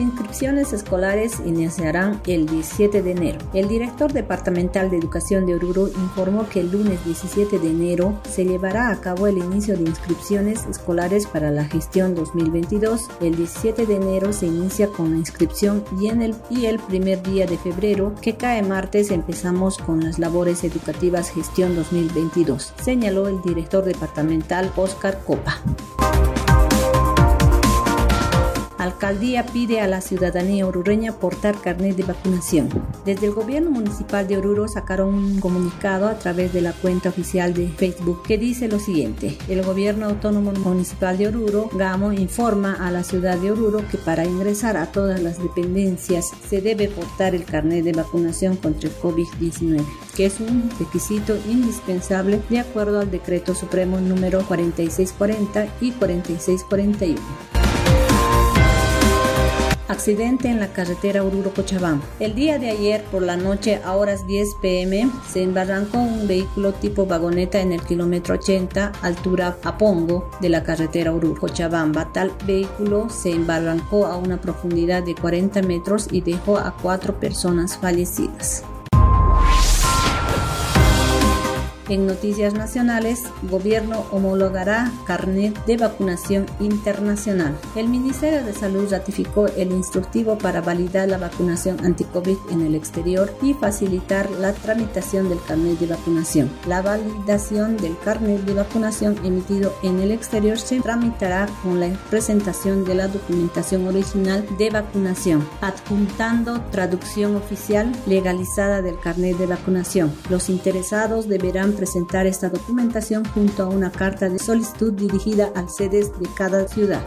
inscripciones escolares iniciarán el 17 de enero. El director departamental de educación de Oruro informó que el lunes 17 de enero se llevará a cabo el inicio de inscripciones escolares para la gestión 2022. El 17 de enero se inicia con la inscripción y, en el, y el primer día de febrero, que cae martes, empezamos con las labores educativas gestión 2022, señaló el director departamental Oscar Copa. Alcaldía pide a la ciudadanía orureña portar carnet de vacunación. Desde el gobierno municipal de Oruro sacaron un comunicado a través de la cuenta oficial de Facebook que dice lo siguiente. El gobierno autónomo municipal de Oruro, GAMO, informa a la ciudad de Oruro que para ingresar a todas las dependencias se debe portar el carnet de vacunación contra el COVID-19, que es un requisito indispensable de acuerdo al decreto supremo número 4640 y 4641. Accidente en la carretera Oruro-Cochabamba. El día de ayer por la noche a horas 10 pm se embarrancó un vehículo tipo vagoneta en el kilómetro 80 altura Apongo de la carretera Oruro-Cochabamba. Tal vehículo se embarrancó a una profundidad de 40 metros y dejó a cuatro personas fallecidas. En noticias nacionales, gobierno homologará carnet de vacunación internacional. El Ministerio de Salud ratificó el instructivo para validar la vacunación anti-COVID en el exterior y facilitar la tramitación del carnet de vacunación. La validación del carnet de vacunación emitido en el exterior se tramitará con la presentación de la documentación original de vacunación, adjuntando traducción oficial legalizada del carnet de vacunación. Los interesados deberán presentar esta documentación junto a una carta de solicitud dirigida al sedes de cada ciudad.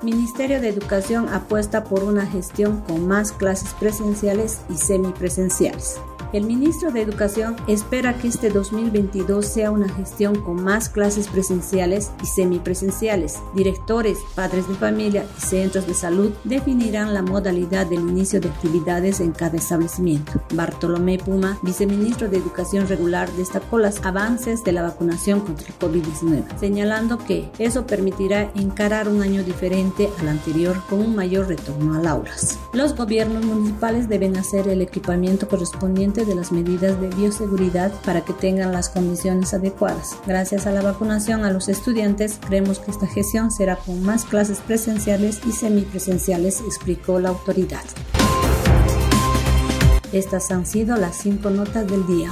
Ministerio de Educación apuesta por una gestión con más clases presenciales y semipresenciales. El ministro de Educación espera que este 2022 sea una gestión con más clases presenciales y semipresenciales. Directores, padres de familia y centros de salud definirán la modalidad del inicio de actividades en cada establecimiento. Bartolomé Puma, viceministro de Educación Regular, destacó los avances de la vacunación contra el COVID-19, señalando que eso permitirá encarar un año diferente al anterior con un mayor retorno a aulas. Los gobiernos municipales deben hacer el equipamiento correspondiente de las medidas de bioseguridad para que tengan las condiciones adecuadas. Gracias a la vacunación a los estudiantes, creemos que esta gestión será con más clases presenciales y semipresenciales, explicó la autoridad. Estas han sido las cinco notas del día.